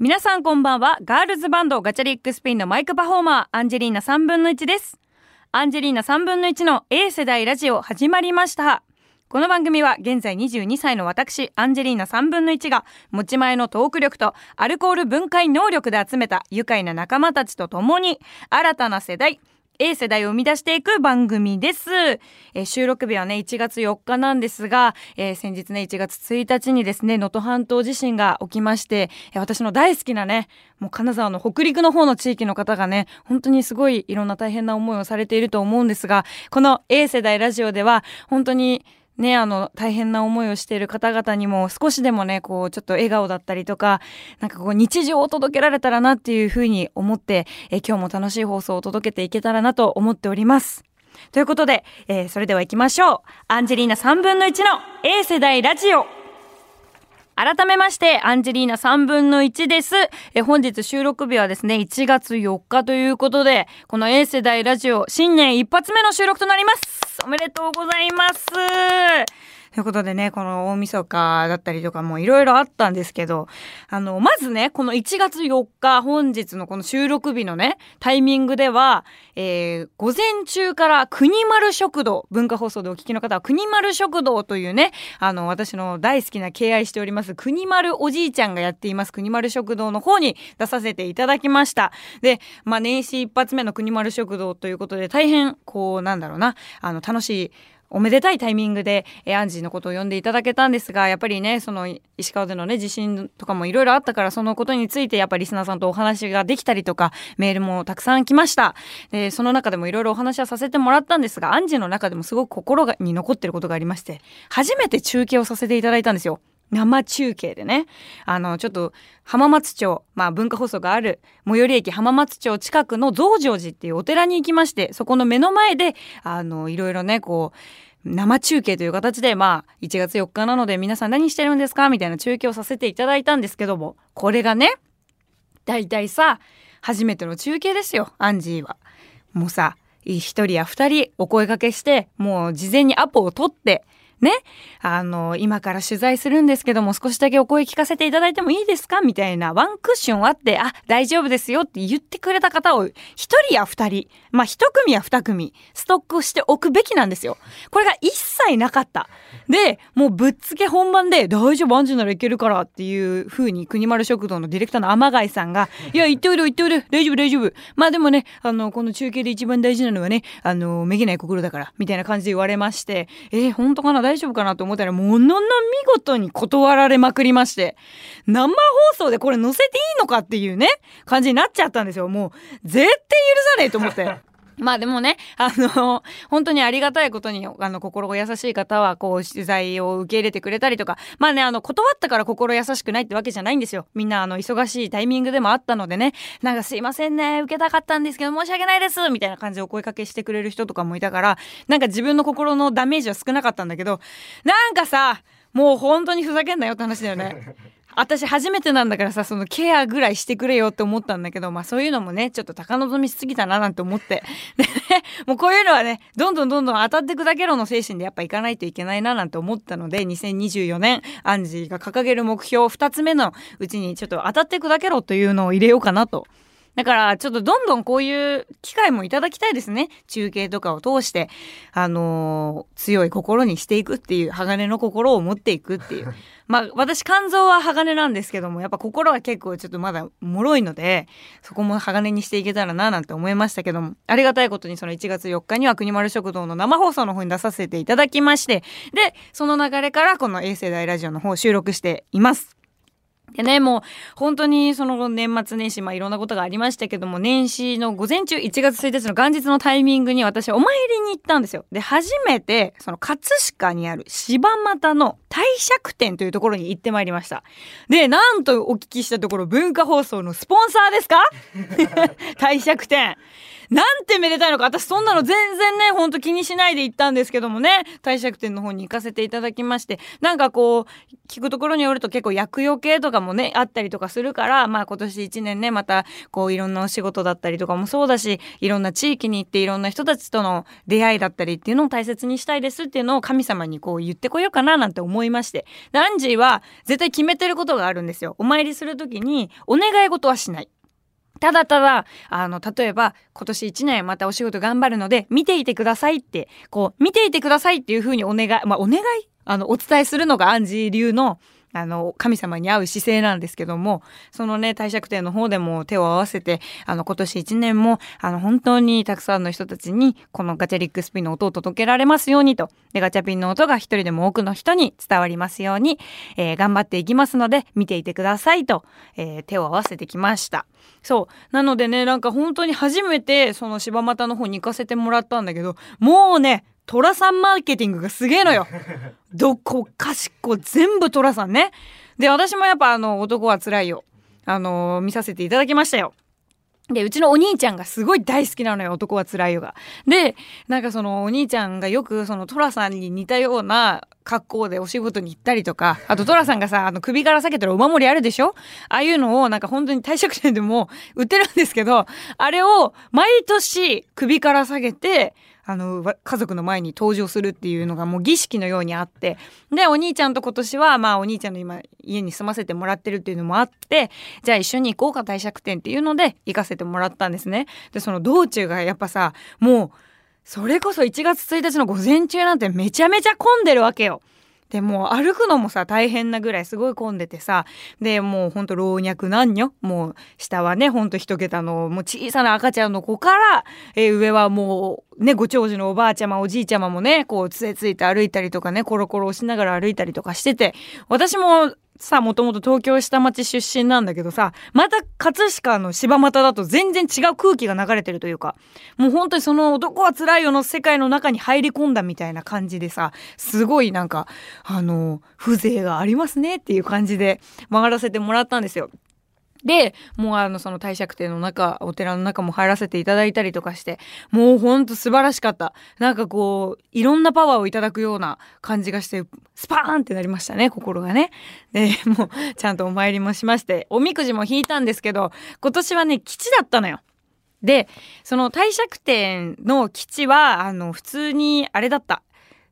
皆さんこんばんは。ガールズバンドガチャリックスピンのマイクパフォーマー、アンジェリーナ3分の1です。アンジェリーナ3分の1の A 世代ラジオ始まりました。この番組は現在22歳の私、アンジェリーナ3分の1が持ち前のトーク力とアルコール分解能力で集めた愉快な仲間たちと共に新たな世代、A 世代を生み出していく番組です。えー収録日はね、1月4日なんですが、えー先日ね、1月1日にですね、能登半島地震が起きまして、えー私の大好きなね、もう金沢の北陸の方の地域の方がね、本当にすごいいろんな大変な思いをされていると思うんですが、この A 世代ラジオでは、本当にね、あの、大変な思いをしている方々にも少しでもね、こう、ちょっと笑顔だったりとか、なんかこう、日常を届けられたらなっていうふうに思って、え今日も楽しい放送を届けていけたらなと思っております。ということで、えーそれでは行きましょう。アンジェリーナ3分の1の A 世代ラジオ。改めまして、アンジェリーナ3分の1です。え本日収録日はですね、1月4日ということで、この A 世代ラジオ、新年一発目の収録となります。おめでとうございます。ということでね、この大晦日だったりとかもいろいろあったんですけど、あの、まずね、この1月4日、本日のこの収録日のね、タイミングでは、えー、午前中から国丸食堂、文化放送でお聞きの方は国丸食堂というね、あの、私の大好きな敬愛しております、国丸おじいちゃんがやっています、国丸食堂の方に出させていただきました。で、まあ、年始一発目の国丸食堂ということで、大変、こう、なんだろうな、あの、楽しい、おめでたいタイミングで、えアンジーのことを呼んでいただけたんですが、やっぱりね、その、石川でのね、地震とかもいろいろあったから、そのことについて、やっぱりリスナーさんとお話ができたりとか、メールもたくさん来ました。で、その中でもいろいろお話はさせてもらったんですが、アンジーの中でもすごく心がに残ってることがありまして、初めて中継をさせていただいたんですよ。生中継でね。あの、ちょっと、浜松町、まあ文化放送がある、最寄り駅浜松町近くの増上寺っていうお寺に行きまして、そこの目の前で、あの、いろいろね、こう、生中継という形で、まあ、1月4日なので皆さん何してるんですか？みたいな中継をさせていただいたんですけども、これがね、だいたいさ、初めての中継ですよ、アンジーは。もうさ、一人や二人お声掛けして、もう事前にアポを取って、ね、あの、今から取材するんですけども、少しだけお声聞かせていただいてもいいですか？みたいなワンクッションあって、あ、大丈夫ですよって言ってくれた方を、一人や二人、まあ一組や二組、ストックしておくべきなんですよ。これが一切なかった。で、もうぶっつけ本番で、大丈夫、アンジュならいけるからっていう風に、国丸食堂のディレクターの天貝さんが、いや、言っておいで、言っておいで、大丈夫、大丈夫。まあでもね、あの、この中継で一番大事なのはね、あの、めげない心だから、みたいな感じで言われまして、えー、本当かな、大丈夫かなと思ったら、ものの見事に断られまくりまして、生放送でこれ載せていいのかっていうね、感じになっちゃったんですよ。もう、絶対許さねえと思って。まあでもね、あの、本当にありがたいことに、あの、心優しい方は、こう、取材を受け入れてくれたりとか、まあね、あの、断ったから心優しくないってわけじゃないんですよ。みんな、あの、忙しいタイミングでもあったのでね、なんかすいませんね、受けたかったんですけど、申し訳ないですみたいな感じでお声かけしてくれる人とかもいたから、なんか自分の心のダメージは少なかったんだけど、なんかさ、もう本当にふざけんなよって話だよね。私初めてなんだからさそのケアぐらいしてくれよって思ったんだけどまあそういうのもねちょっと高望みしすぎたななんて思って。でねもうこういうのはねどんどんどんどん当たってくだけろの精神でやっぱいかないといけないななんて思ったので2024年アンジーが掲げる目標2つ目のうちにちょっと当たってくだけろというのを入れようかなとだから、ちょっとどんどんこういう機会もいただきたいですね。中継とかを通して、あのー強い心にしていくっていう、鋼の心を持っていくっていう。まあ、私、肝臓は鋼なんですけども、やっぱ心は結構ちょっとまだ脆いので、そこも鋼にしていけたらな、なんて思いましたけども、ありがたいことにその1月4日には国丸食堂の生放送の方に出させていただきまして、で、その流れからこの衛星大ラジオの方を収録しています。でね、もう本当にその年末年始、まあいろんなことがありましたけども、年始の午前中1月1日の元日のタイミングに私お参りに行ったんですよ。で、初めてその葛飾にある柴又の帝釈店というところに行ってまいりました。で、なんとお聞きしたところ文化放送のスポンサーですか？帝釈店。なんてめでたいのか私そんなの全然ねほんと気にしないで行ったんですけどもね。帝釈天の方に行かせていただきまして。なんかこう聞くところによると結構厄除けとかもねあったりとかするからまあ今年1年ねまたこういろんなお仕事だったりとかもそうだしいろんな地域に行っていろんな人たちとの出会いだったりっていうのを大切にしたいですっていうのを神様にこう言ってこようかななんて思いまして。アンジーは絶対決めてることがあるんですよ。お参りする時にお願い事はしない。ただただ、あの、例えば、今年一年またお仕事頑張るので、見ていてくださいって、こう、見ていてくださいっていうふうにお願い、まあ、お願い？あの、お伝えするのがアンジー流の、あの、神様に会う姿勢なんですけども、そのね、帝釈天の方でも手を合わせて、あの、今年1年も、あの、本当にたくさんの人たちに、このガチャリックスピンの音を届けられますようにと、で、ガチャピンの音が一人でも多くの人に伝わりますように、えー、頑張っていきますので、見ていてくださいと、えー、手を合わせてきました。そう。なのでね、なんか本当に初めて、その柴又の方に行かせてもらったんだけど、もうね、寅さんマーケティングがすげえのよ。どこかしこ全部寅さんね。で、私もやっぱあの、男は辛いよ。あのー、見させていただきましたよ。で、うちのお兄ちゃんがすごい大好きなのよ、男は辛いよが。で、なんかそのお兄ちゃんがよくそのトラさんに似たような格好でお仕事に行ったりとか、あとトラさんがさ、あの首から下げてるお守りあるでしょ？ああいうのをなんか本当に帝釈天でも売ってるんですけど、あれを毎年首から下げて、あの、家族の前に登場するっていうのがもう儀式のようにあって、で、お兄ちゃんと今年は、まあお兄ちゃんの今、家に住ませてもらってるっていうのもあって、じゃあ一緒に行こうか帝釈天っていうので行かせてもらったんですね。で、その道中がやっぱさ、もう、それこそ1月1日の午前中なんてめちゃめちゃ混んでるわけよ。でも歩くのもさ大変なぐらいすごい混んでてさでもうほんと老若男女もう下はねほんと一桁のもう小さな赤ちゃんの子から、えー、上はもうねご長寿のおばあちゃまおじいちゃまもねこう杖ついて歩いたりとかねコロコロ押しながら歩いたりとかしてて私もさ、もともと東京下町出身なんだけどさ、また葛飾の柴又だと全然違う空気が流れてるというか、もう本当にその男はつらいよの世界の中に入り込んだみたいな感じでさ、すごいなんか、あの、風情がありますねっていう感じで回らせてもらったんですよ。で、もうあの、その帝釈天の中、お寺の中も入らせていただいたりとかして、もうほんと素晴らしかった。なんかこう、いろんなパワーをいただくような感じがして、スパーンってなりましたね、心がね。で、もう、ちゃんとお参りもしまして、おみくじも引いたんですけど、今年はね、基地だったのよ。で、その帝釈天の基地は、あの、普通に、あれだった。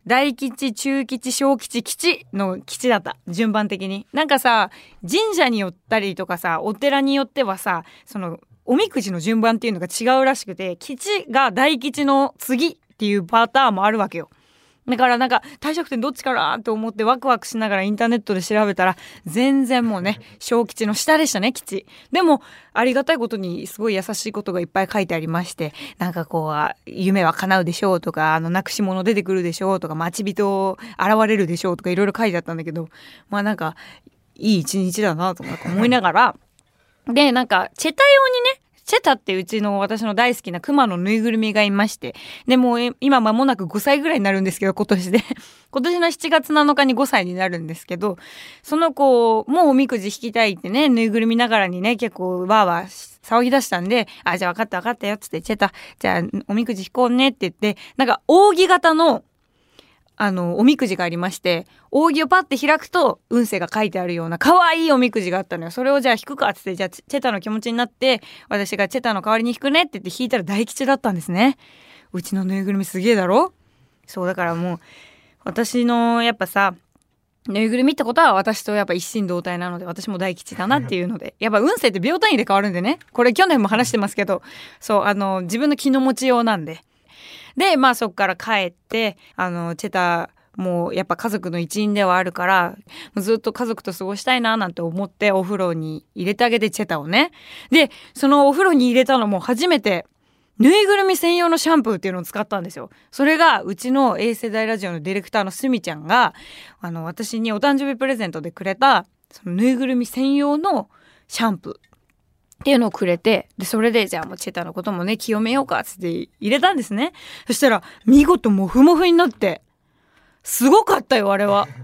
大吉、中吉、小吉、吉の吉だった。順番的に。なんかさ、神社によったりとかさ、お寺によってはさ、その、おみくじの順番っていうのが違うらしくて、吉が大吉の次っていうパターンもあるわけよ。だからなんか、退職点どっちかなと思ってワクワクしながらインターネットで調べたら、全然もうね、小吉の下でしたね、吉。でも、ありがたいことにすごい優しいことがいっぱい書いてありまして、なんかこう、夢は叶うでしょうとか、あの、なくし物出てくるでしょうとか、待ち人現れるでしょうとか、いろいろ書いてあったんだけど、まあなんか、いい一日だなとか思いながら、で、なんか、チェタ用にね、チェタってうちの私の大好きなクマのぬいぐるみがいまして、で、もう今間もなく5歳ぐらいになるんですけど、今年で。今年の7月7日に5歳になるんですけど、その子、もうおみくじ引きたいってね、ぬいぐるみながらにね、結構わーわー騒ぎ出したんで、あ、じゃあ分かった分かったよ、つって、チェタ、じゃあおみくじ引こうねって言って、なんか扇形のあの、おみくじがありまして、扇をパッて開くと、運勢が書いてあるような可愛いおみくじがあったのよ。それをじゃあ引くかっつって、じゃあチェタの気持ちになって、私がチェタの代わりに引くねって言って引いたら大吉だったんですね。うちのぬいぐるみすげえだろ？そうだからもう、私のやっぱさ、ぬいぐるみってことは私とやっぱ一心同体なので私も大吉だなっていうので。やっぱ運勢って秒単位で変わるんでね。これ去年も話してますけど。そうあの自分の気の持ちようなんで。で、まあそこから帰って、あの、チェタもうやっぱ家族の一員ではあるからずっと家族と過ごしたいななんて思ってお風呂に入れてあげてチェタをねでそのお風呂に入れたのも初めてぬいぐるみ専用のシャンプーっていうのを使ったんですよ。それがうちの A 世代ラジオのディレクターのすみちゃんがあの私にお誕生日プレゼントでくれたそのぬいぐるみ専用のシャンプーっていうのをくれて、で、それで、じゃあもうチェタのこともね、清めようか、つって入れたんですね。そしたら、見事モフモフになって、すごかったよ、あれは。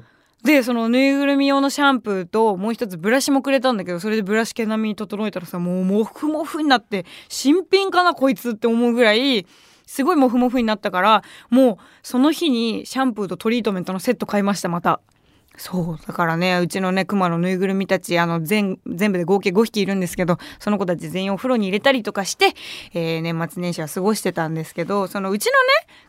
でそのぬいぐるみ用のシャンプーともう一つブラシもくれたんだけどそれでブラシ毛並みに整えたらさもうモフモフになって新品かなこいつって思うぐらいすごいモフモフになったからもうその日にシャンプーとトリートメントのセット買いましたまた。そうだからねうちのねクマのぬいぐるみたちあの全全部で合計5匹いるんですけどその子たち全員お風呂に入れたりとかして、えー、年末年始は過ごしてたんですけどそのうちのね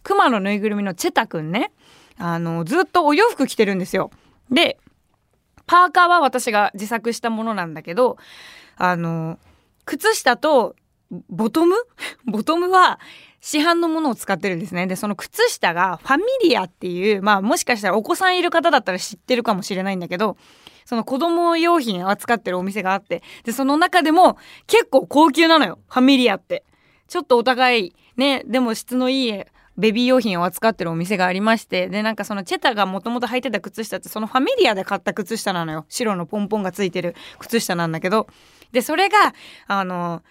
クマのぬいぐるみのチェタくんねあのずっとお洋服着てるんですよ。でパーカーは私が自作したものなんだけどあの靴下とボトム？ボトムは市販のものを使ってるんですね。で、その靴下がファミリアっていう、まあもしかしたらお子さんいる方だったら知ってるかもしれないんだけど、その子供用品扱ってるお店があって、で、その中でも結構高級なのよ。ファミリアって。ちょっとお高い、ね、でも質のいいベビー用品を扱ってるお店がありましてでなんかそのチェタがもともと履いてた靴下ってそのファミリアで買った靴下なのよ白のポンポンがついてる靴下なんだけどでそれがあの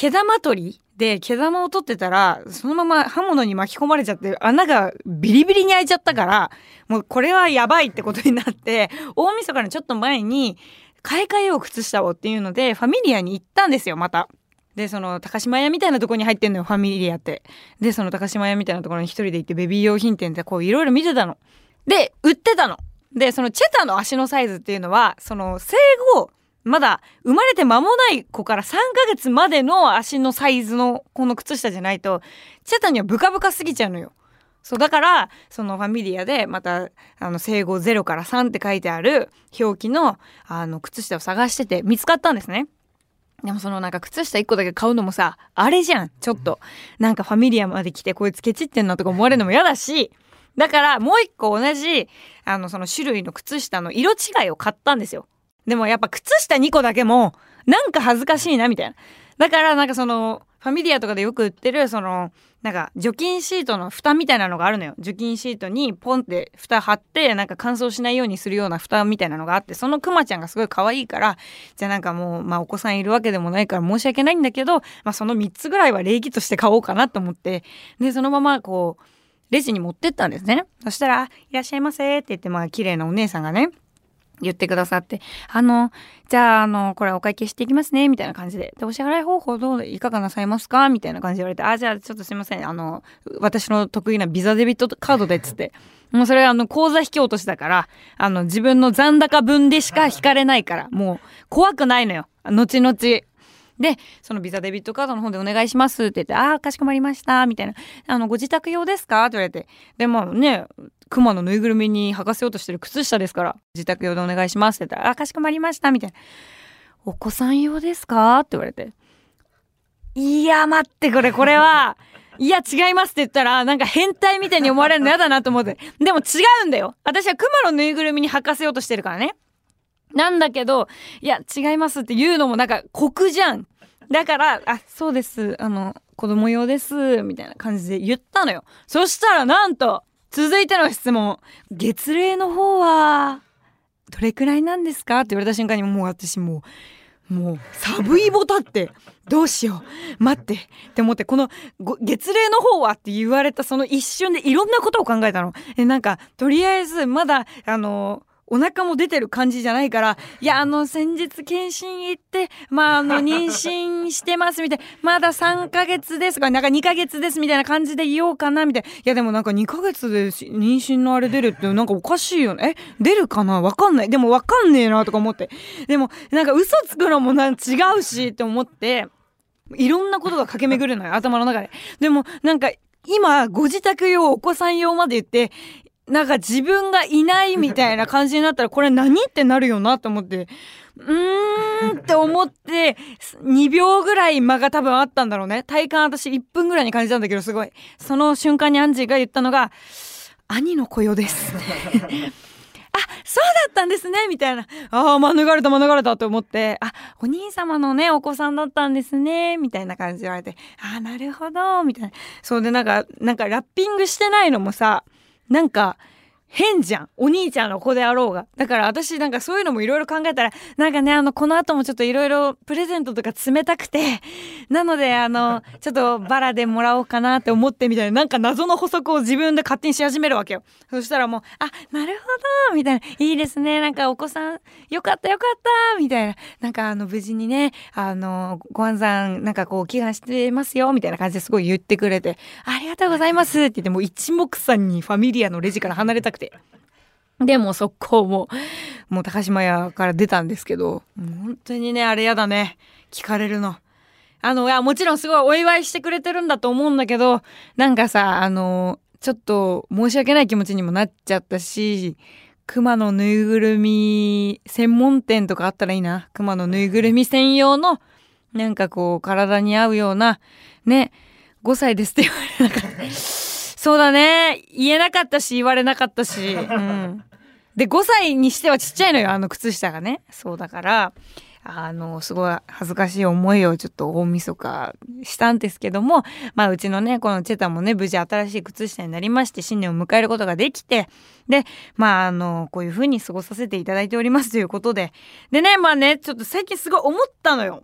毛玉取りで毛玉を取ってたらそのまま刃物に巻き込まれちゃって穴がビリビリに開いちゃったからもうこれはやばいってことになって大晦日のちょっと前に買い替えよう靴下をっていうのでファミリアに行ったんですよまた。でその高島屋みたいなとこに入ってんのよファミリアって。でその高島屋みたいなところに一人で行ってベビー用品店でこういろいろ見てたの。で売ってたの。でそのチェタの足のサイズっていうのはその生後まだ生まれて間もない子から3ヶ月までの足のサイズのこの靴下じゃないとチェタにはブカブカすぎちゃうのよそうだからそのファミリアでまたあの生後0から3って書いてある表記のあの靴下を探してて見つかったんですねでもそのなんか靴下1個だけ買うのもさ、あれじゃん、ちょっと。なんかファミリアまで来てこいつケチってんのとか思われるのも嫌だし、だからもう1個同じ、あのその種類の靴下の色違いを買ったんですよ。でもやっぱ靴下2個だけも、なんか恥ずかしいなみたいな。だからなんかその、ファミリアとかでよく売ってる、その、なんか除菌シートの蓋みたいなのがあるのよ除菌シートにポンって蓋貼ってなんか乾燥しないようにするような蓋みたいなのがあってそのクマちゃんがすごい可愛いからじゃあなんかもうまあお子さんいるわけでもないから申し訳ないんだけど、まあ、その3つぐらいは礼儀として買おうかなと思ってでそのままこうレジに持ってったんですねそしたら「いらっしゃいませ」って言ってまあ綺麗なお姉さんがね言ってくださって、あの、じゃあ、あの、これお会計していきますね、みたいな感じで。で、お支払い方法どう、いかがなさいますか？みたいな感じで言われて、あ、じゃあ、ちょっとすいません。あの、私の得意なビザデビットカードで、つって。もうそれはあの、口座引き落としだから、あの、自分の残高分でしか引かれないから、もう、怖くないのよ。後々。で、そのビザデビットカードの方でお願いしますって言って、ああ、かしこまりました、みたいな。あの、ご自宅用ですか？って言われて。で、もね、クマのぬいぐるみに履かせようとしてる靴下ですから、自宅用でお願いしますって言ったら、あ、かしこまりました、みたいな。お子さん用ですか？って言われて。いや、待って、これ、これは、いや、違いますって言ったら、なんか変態みたいに思われるの嫌だなと思って。でも違うんだよ。私はクマのぬいぐるみに履かせようとしてるからね。なんだけど、いや、違いますって言うのもなんか酷じゃん。だから、あ、そうです。あの、子供用です。みたいな感じで言ったのよ。そしたらなんと、続いての質問。月齢の方は、どれくらいなんですかって言われた瞬間にもう私もう、もう、サブイボタって、どうしよう。待って。って思って、この、月齢の方はって言われたその一瞬でいろんなことを考えたの。え、なんか、とりあえず、まだ、あの、お腹も出てる感じじゃないから、いや、あの、先日検診行って、まあ、あの、妊娠してますみたいな、まだ3ヶ月ですとか、なんか2ヶ月ですみたいな感じで言おうかなみたいな。いや、でもなんか2ヶ月で妊娠のあれ出るってなんかおかしいよね。え出るかな？わかんない。でもわかんねえなとか思って。でも、なんか嘘つくのもなん違うしって思って、いろんなことが駆け巡るのよ、頭の中で。でも、なんか、今、ご自宅用、お子さん用まで言って、なんか自分がいないみたいな感じになったら、これ何ってなるよなと思って、うーんって思って、2秒ぐらい間が多分あったんだろうね。体感私1分ぐらいに感じたんだけど、すごい。その瞬間にアンジーが言ったのが、兄の子よです。あ、そうだったんですねみたいな。ああ、免れた免れたと思って、あ、お兄様のね、お子さんだったんですねみたいな感じで言われて、ああ、なるほどみたいな。そうで、なんか、なんかラッピングしてないのもさ、なんか変じゃん。お兄ちゃんの子であろうが。だから私なんかそういうのもいろいろ考えたら、なんかね、あの、この後もちょっといろいろプレゼントとか冷たくて、なので、あの、ちょっとバラでもらおうかなって思ってみたいな、なんか謎の補足を自分で勝手にし始めるわけよ。そしたらもう、あ、なるほどみたいな、いいですね。なんかお子さん、よかったよかったみたいな。なんかあの、無事にね、あの、ご安産、なんかこう、祈願してますよ、みたいな感じですごい言ってくれて、ありがとうございますって言って、もう一目散にファミリアのレジから離れたくて。で、もう速攻も、もう高島屋から出たんですけど、本当にね、あれやだね。聞かれるの。あの、いや、もちろんすごいお祝いしてくれてるんだと思うんだけど、なんかさ、あの、ちょっと申し訳ない気持ちにもなっちゃったし、熊のぬいぐるみ専門店とかあったらいいな。熊のぬいぐるみ専用の、なんかこう、体に合うような、ね、5歳ですって言われなかった。そうだね。言えなかったし、言われなかったし。うん。で、5歳にしてはちっちゃいのよ、あの靴下がね。そうだから、あの、すごい恥ずかしい思いをちょっと大晦日したんですけども、まあうちのね、このチェタもね、無事新しい靴下になりまして、新年を迎えることができて、で、まああの、こういう風に過ごさせていただいておりますということで、でね、まあね、ちょっと最近すごい思ったのよ。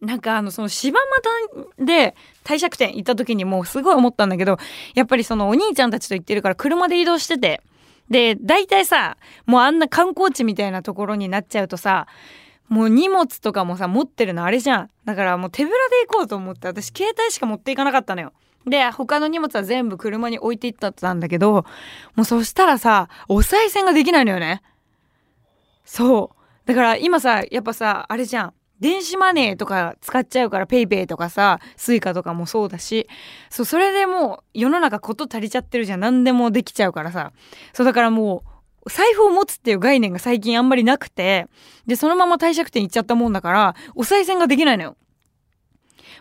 なんかあの、その柴又で帝釈天行った時にもうすごい思ったんだけど、やっぱりそのお兄ちゃんたちと行ってるから車で移動してて、で、大体さ、もうあんな観光地みたいなところになっちゃうとさ、もう荷物とかもさ、持ってるのあれじゃん。だからもう手ぶらで行こうと思って、私携帯しか持っていかなかったのよ。で、他の荷物は全部車に置いていったんだけど、もうそしたらさ、お賽銭ができないのよね。そう。だから今さ、やっぱさ、あれじゃん。電子マネーとか使っちゃうから PayPay とかさ Suica とかもそうだし。そうそれでもう世の中こと足りちゃってるじゃん。何でもできちゃうからさ。そうだからもう財布を持つっていう概念が最近あんまりなくて。でそのまま帝釈天行っちゃったもんだからお賽銭ができないのよ。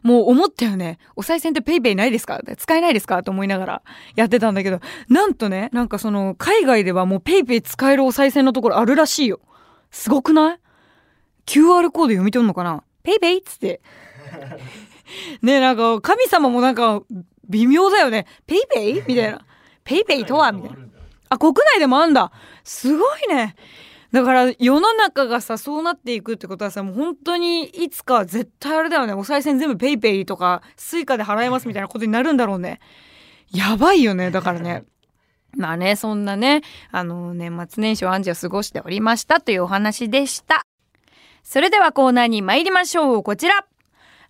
もう思ったよね。お賽銭って PayPay ないですか？使えないですか？と思いながらやってたんだけど、なんとね、なんかその、海外ではもう PayPay 使えるお賽銭のところあるらしいよ。すごくない？QR コード読み取るのかな？ペイペイ？っつって。ねなんか神様もなんか微妙だよね。 PayPay？みたいな。PayPay とは？みたいな。あ、国内でもあんだ。すごいね。だから世の中がさ、そうなっていくってことはさ、もう本当にいつか絶対あれだよね。お賽銭全部 PayPay とか、 Suica で払えますみたいなことになるんだろうね。やばいよね。だからね。まあね、そんなね、あの、年末年始をアンジーは過ごしておりましたというお話でした。それではコーナーに参りましょう。こちら。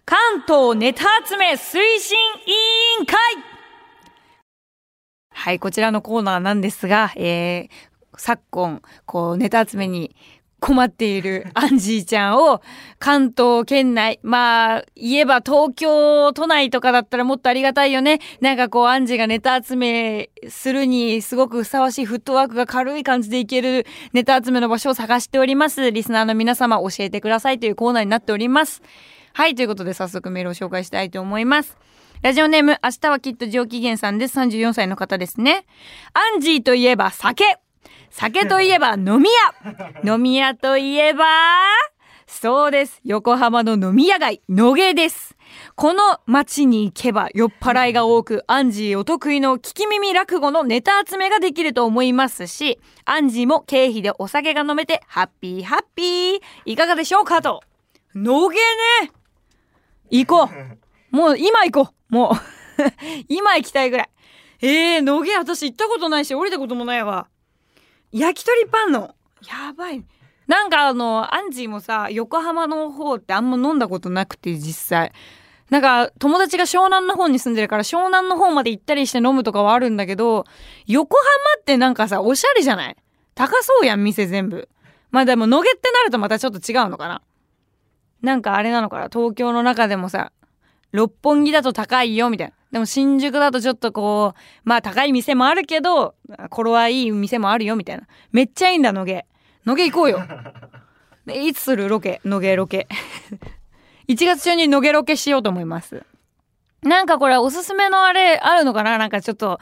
関東ネタ集め推進委員会はい、こちらのコーナーなんですが、えー、昨今、こう、ネタ集めに困っているアンジーちゃんを関東圏内、まあ、言えば東京都内とかだったらもっとありがたいよね。なんかこう、アンジーがネタ集めするにすごくふさわしいフットワークが軽い感じでいけるネタ集めの場所を探しております。リスナーの皆様教えてくださいというコーナーになっております。はい、ということで早速メールを紹介したいと思います。ラジオネーム、明日はきっと上機嫌さんです。34歳の方ですね。アンジーといえば酒酒といえば飲み屋 飲み屋といえばそうです。横浜の飲み屋街、野毛です。この街に行けば酔っ払いが多く、アンジーお得意の聞き耳落語のネタ集めができると思いますし、アンジーも経費でお酒が飲めてハッピーハッピー。いかがでしょうかと。野毛ね行こう。もう今行こう。もう 今行きたいぐらい。えー、野毛私行ったことないし降りたこともないわ。焼き鳥パンの。やばい。なんかあのアンジーもさ横浜の方ってあんま飲んだことなくて実際。なんか友達が湘南の方に住んでるから湘南の方まで行ったりして飲むとかはあるんだけど横浜ってなんかさおしゃれじゃない？高そうやん店全部。まあでも野毛ってなるとまたちょっと違うのかな。なんかあれなのかな？東京の中でもさ六本木だと高いよみたいな。でも新宿だとちょっとこう、まあ高い店もあるけど、頃はいい店もあるよみたいな。めっちゃいいんだ、野毛。野毛行こうよ。いつするロケ、野毛ロケ。1月中に野毛ロケしようと思います。なんかこれおすすめのあれあるのかな？なんかちょっと、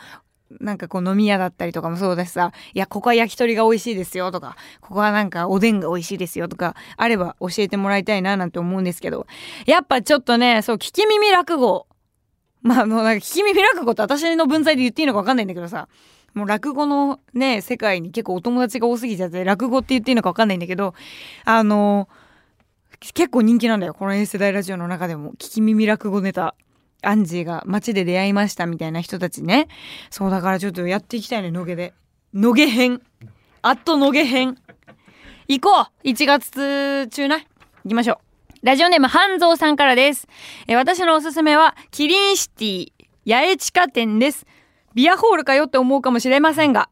なんかこう飲み屋だったりとかもそうだしさ、いや、ここは焼き鳥が美味しいですよとか、ここはなんかおでんが美味しいですよとか、あれば教えてもらいたいななんて思うんですけど、やっぱちょっとね、そう、聞き耳落語まあ、もうなんか聞き耳開くこと私の文在で言っていいのか分かんないんだけどさ、もう落語のね世界に結構お友達が多すぎちゃって落語って言っていいのか分かんないんだけどあの結構人気なんだよこの A 世代ラジオの中でも。聞き耳落語ネタ。アンジーが街で出会いましたみたいな人たちね。そうだからちょっとやっていきたいね野毛で。野毛編。あっと野毛編。行こう！1月中な行きましょう。ラジオネーム半蔵さんからです。え私のおすすめはキリンシティ八重地下店です。ビアホールかよって思うかもしれませんが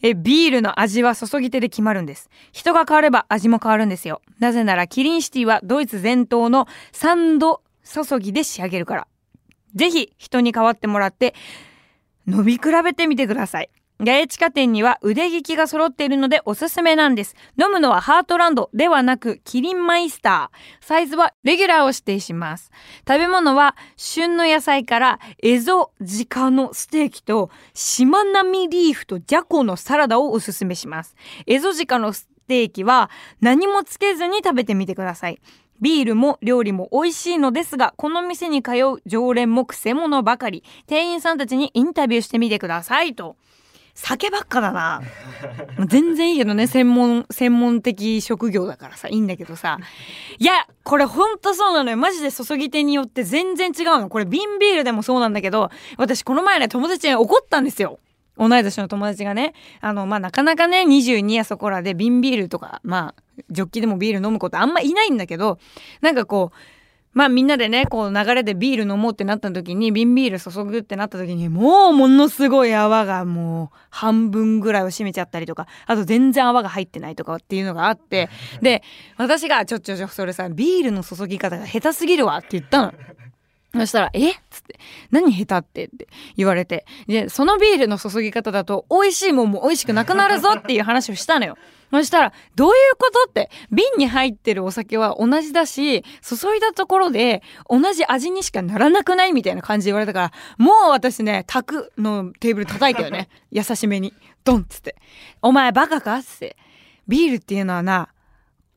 えビールの味は注ぎ手で決まるんです。人が変われば味も変わるんですよ。なぜならキリンシティはドイツ伝統の3度注ぎで仕上げるから。ぜひ人に代わってもらって飲み比べてみてください。八重地下店には腕利きが揃っているのでおすすめなんです。飲むのはハートランドではなくキリンマイスター。サイズはレギュラーを指定します。食べ物は旬の野菜からエゾジカのステーキとしまなみリーフとジャコのサラダをおすすめします。エゾジカのステーキは何もつけずに食べてみてください。ビールも料理も美味しいのですが、この店に通う常連も癖者ばかり。店員さんたちにインタビューしてみてくださいと。酒ばっかだな。全然いいけどね専門専門的職業だからさいいんだけどさ。いやこれほんとそうなのよ。マジで注ぎ手によって全然違うの。これ瓶ビールでもそうなんだけど私この前ね友達に怒ったんですよ。同い年の友達がね。あのまあなかなかね22やそこらで瓶ビールとかまあジョッキでもビール飲むことあんまいないんだけどなんかこうまあみんなでね、こう流れでビール飲もうってなった時に、瓶ビール注ぐってなった時に、もうものすごい泡がもう半分ぐらいを占めちゃったりとか、あと全然泡が入ってないとかっていうのがあって、で、私がちょちょちょ、それさ、ビールの注ぎ方が下手すぎるわって言ったの。そしたら、え？っつって、何下手ってって言われて。で、そのビールの注ぎ方だと、美味しいもんも美味しくなくなるぞっていう話をしたのよ。そしたら、どういうことって、瓶に入ってるお酒は同じだし、注いだところで同じ味にしかならなくないみたいな感じで言われたから、もう私ね、卓のテーブル叩いたよね。優しめに。ドンっつって。お前バカか？つって。ビールっていうのはな、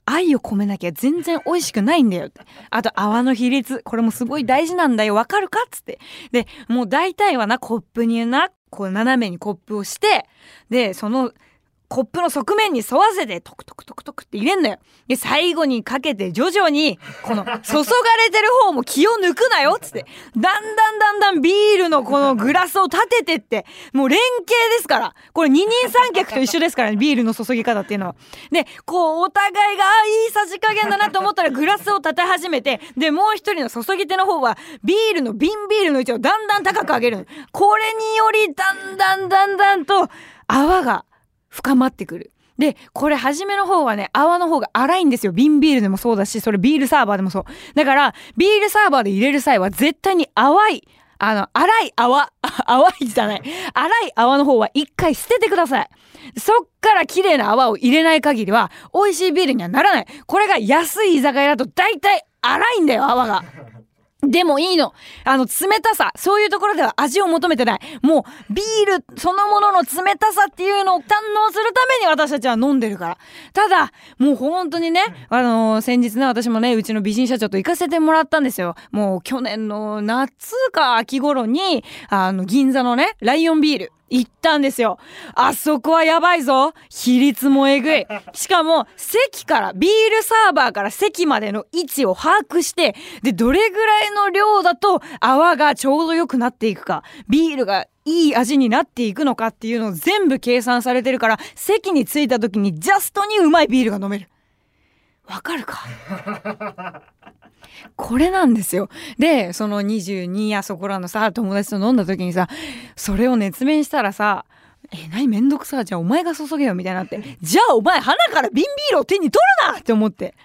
愛を込めなきゃ全然美味しくないんだよって。あと泡の比率。これもすごい大事なんだよ。わかるかっつって。で、もう大体はな、コップにな、こう斜めにコップをして、で、そのコップの側面に沿わせてトクトクトクトクって入れんのよ。で、最後にかけて徐々に、この注がれてる方も気を抜くなよっつって、だんだんだんだんビールのこのグラスを立ててって、もう連携ですから。これ二人三脚と一緒ですからね、ビールの注ぎ方っていうのは。で、こう、お互いが、あ、いいさじ加減だなと思ったらグラスを立て始めて、で、もう一人の注ぎ手の方は、ビールの瓶ビールの位置をだんだん高く上げる。これにより、だんだんだんだんと、泡が深まってくる。で、これ初めの方はね、泡の方が粗いんですよ。瓶ビールでもそうだし、それビールサーバーでもそう。だから、ビールサーバーで入れる際は絶対に淡い、あの、粗い泡、淡いじゃない。粗い泡の方は一回捨ててください。そっから綺麗な泡を入れない限りは、美味しいビールにはならない。これが安い居酒屋だと大体粗いんだよ、泡が。でもいいの。あの、冷たさ。そういうところでは味を求めてない。もう、ビールそのものの冷たさっていうのを堪能するために私たちは飲んでるから。ただ、もう本当にね、あのー、先日ね、私もね、うちの美人社長と行かせてもらったんですよ。もう去年の夏か秋頃に、あの、銀座のね、ライオンビール。行ったんですよ。あそこはやばいぞ。比率もえぐい。しかも、席から、ビールサーバーから席までの位置を把握して、で、どれぐらいの量だと泡がちょうど良くなっていくか、ビールがいい味になっていくのかっていうのを全部計算されてるから、席に着いた時にジャストにうまいビールが飲める。わかるか？これなんですよ。で、その22やそこらのさ、友達と飲んだ時にさ、それを熱弁したらさ、え、何めんどくさじゃあお前が注げよみたいになって。じゃあお前鼻から瓶ビールを手に取るなって思って。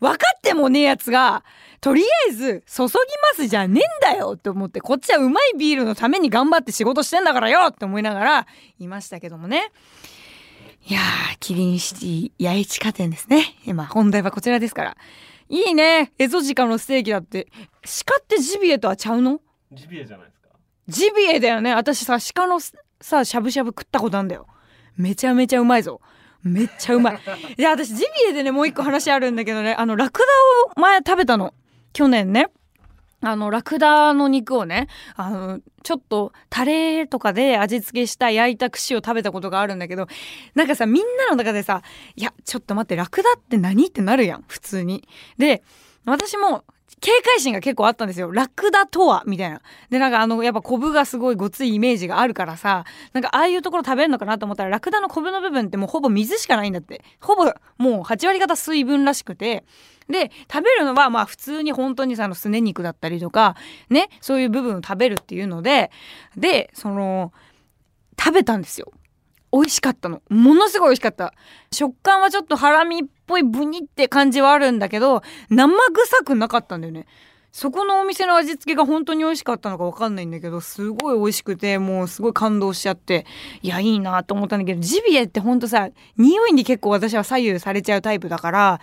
分かってもねえやつが、とりあえず注ぎますじゃねえんだよって思って、こっちはうまいビールのために頑張って仕事してんだからよって思いながらいましたけどもね。いやー、キリンシティ八重地下店ですね。今、本題はこちらですから。いいね。エゾジカのステーキだって。鹿ってジビエとはちゃうの？ジビエじゃないですか。ジビエだよね。私さ鹿のさしゃぶしゃぶ食ったことあんだよ。めちゃめちゃうまいぞ。めっちゃうまい。いや私ジビエでねもう一個話あるんだけどね。あのラクダを前食べたの。去年ねあの、ラクダの肉をね、あの、ちょっとタレとかで味付けした焼いた串を食べたことがあるんだけど、なんかさ、みんなの中でさ、いや、ちょっと待って、ラクダって何？ってなるやん、普通に。で、私も警戒心が結構あったんですよ。ラクダとはみたいな。で、なんかあの、やっぱコブがすごいごついイメージがあるからさ、なんかああいうところ食べるのかなと思ったら、ラクダのコブの部分ってもうほぼ水しかないんだって。ほぼもう8割方水分らしくて。で、食べるのはまあ普通に本当にさ、のすね肉だったりとか、ね、そういう部分を食べるっていうので、で、その、食べたんですよ。美味しかったの。ものすごい美味しかった。食感はちょっとハラミっぽいブニって感じはあるんだけど、生臭くなかったんだよね。そこのお店の味付けが本当に美味しかったのかわかんないんだけど、すごい美味しくて、もうすごい感動しちゃって、いや、いいなと思ったんだけど、ジビエってほんとさ、匂いに結構私は左右されちゃうタイプだから、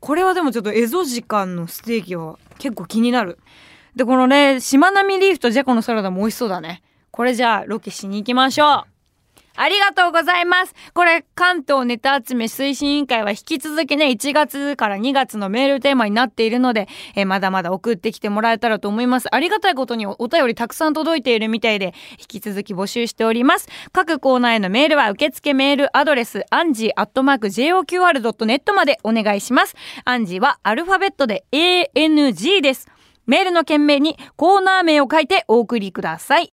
これはでもちょっとエゾ時間のステーキは結構気になる。で、このね、しまなみリーフとジェコのサラダも美味しそうだね。これじゃあロケしに行きましょう。ありがとうございます。これ、関東ネタ集め推進委員会は引き続きね、1月から2月のメールテーマになっているので、えまだまだ送ってきてもらえたらと思います。ありがたいことにお便りたくさん届いているみたいで、引き続き募集しております。各コーナーへのメールは受付メールアドレス、アンジーアットマーク JOQR.net までお願いします。アンジーはアルファベットで ANGIE です。メールの件名にコーナー名を書いてお送りください。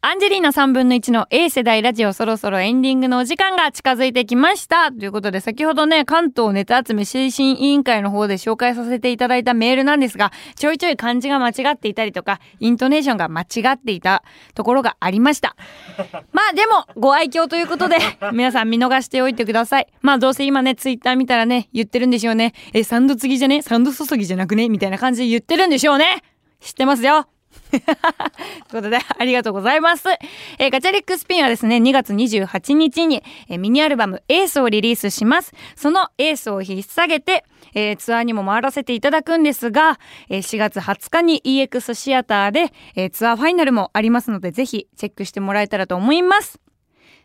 アンジェリーナ3分の1の A 世代ラジオそろそろエンディングのお時間が近づいてきました。ということで先ほどね、関東ネタ集め推進委員会の方で紹介させていただいたメールなんですが、ちょいちょい漢字が間違っていたりとか、イントネーションが間違っていたところがありました。まあでも、ご愛嬌ということで、皆さん見逃しておいてください。まあどうせ今ね、ツイッター見たらね、言ってるんでしょうね。え、サンド継ぎじゃね？サンド注ぎじゃなくね？みたいな感じで言ってるんでしょうね。知ってますよ。ということで、ありがとうございます。えー、ガチャリックスピンはですね、2月28日に、えー、ミニアルバムエースをリリースします。そのエースを引っ提げて、えー、ツアーにも回らせていただくんですが、え、4月20日に EX シアターで、え、ツアーファイナルもありますので、ぜひチェックしてもらえたらと思います。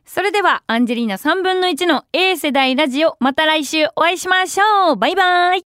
それでは、アンジェリーナ3分の1の A 世代ラジオ、また来週お会いしましょうバイバイ